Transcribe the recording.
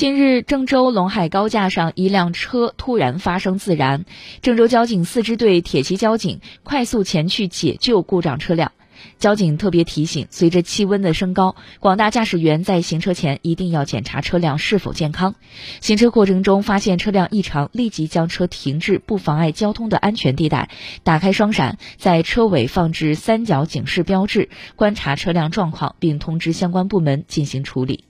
近日郑州陇海高架上一辆车突然发生自燃郑州交警四支队铁骑交警快速前去解救故障车辆。交警特别提醒随着气温的升高广大驾驶员在行车前一定要检查车辆是否健康。行车过程中发现车辆异常立即将车停至不妨碍交通的安全地带打开双闪在车尾放置三角警示标志观察车辆状况并通知相关部门进行处理。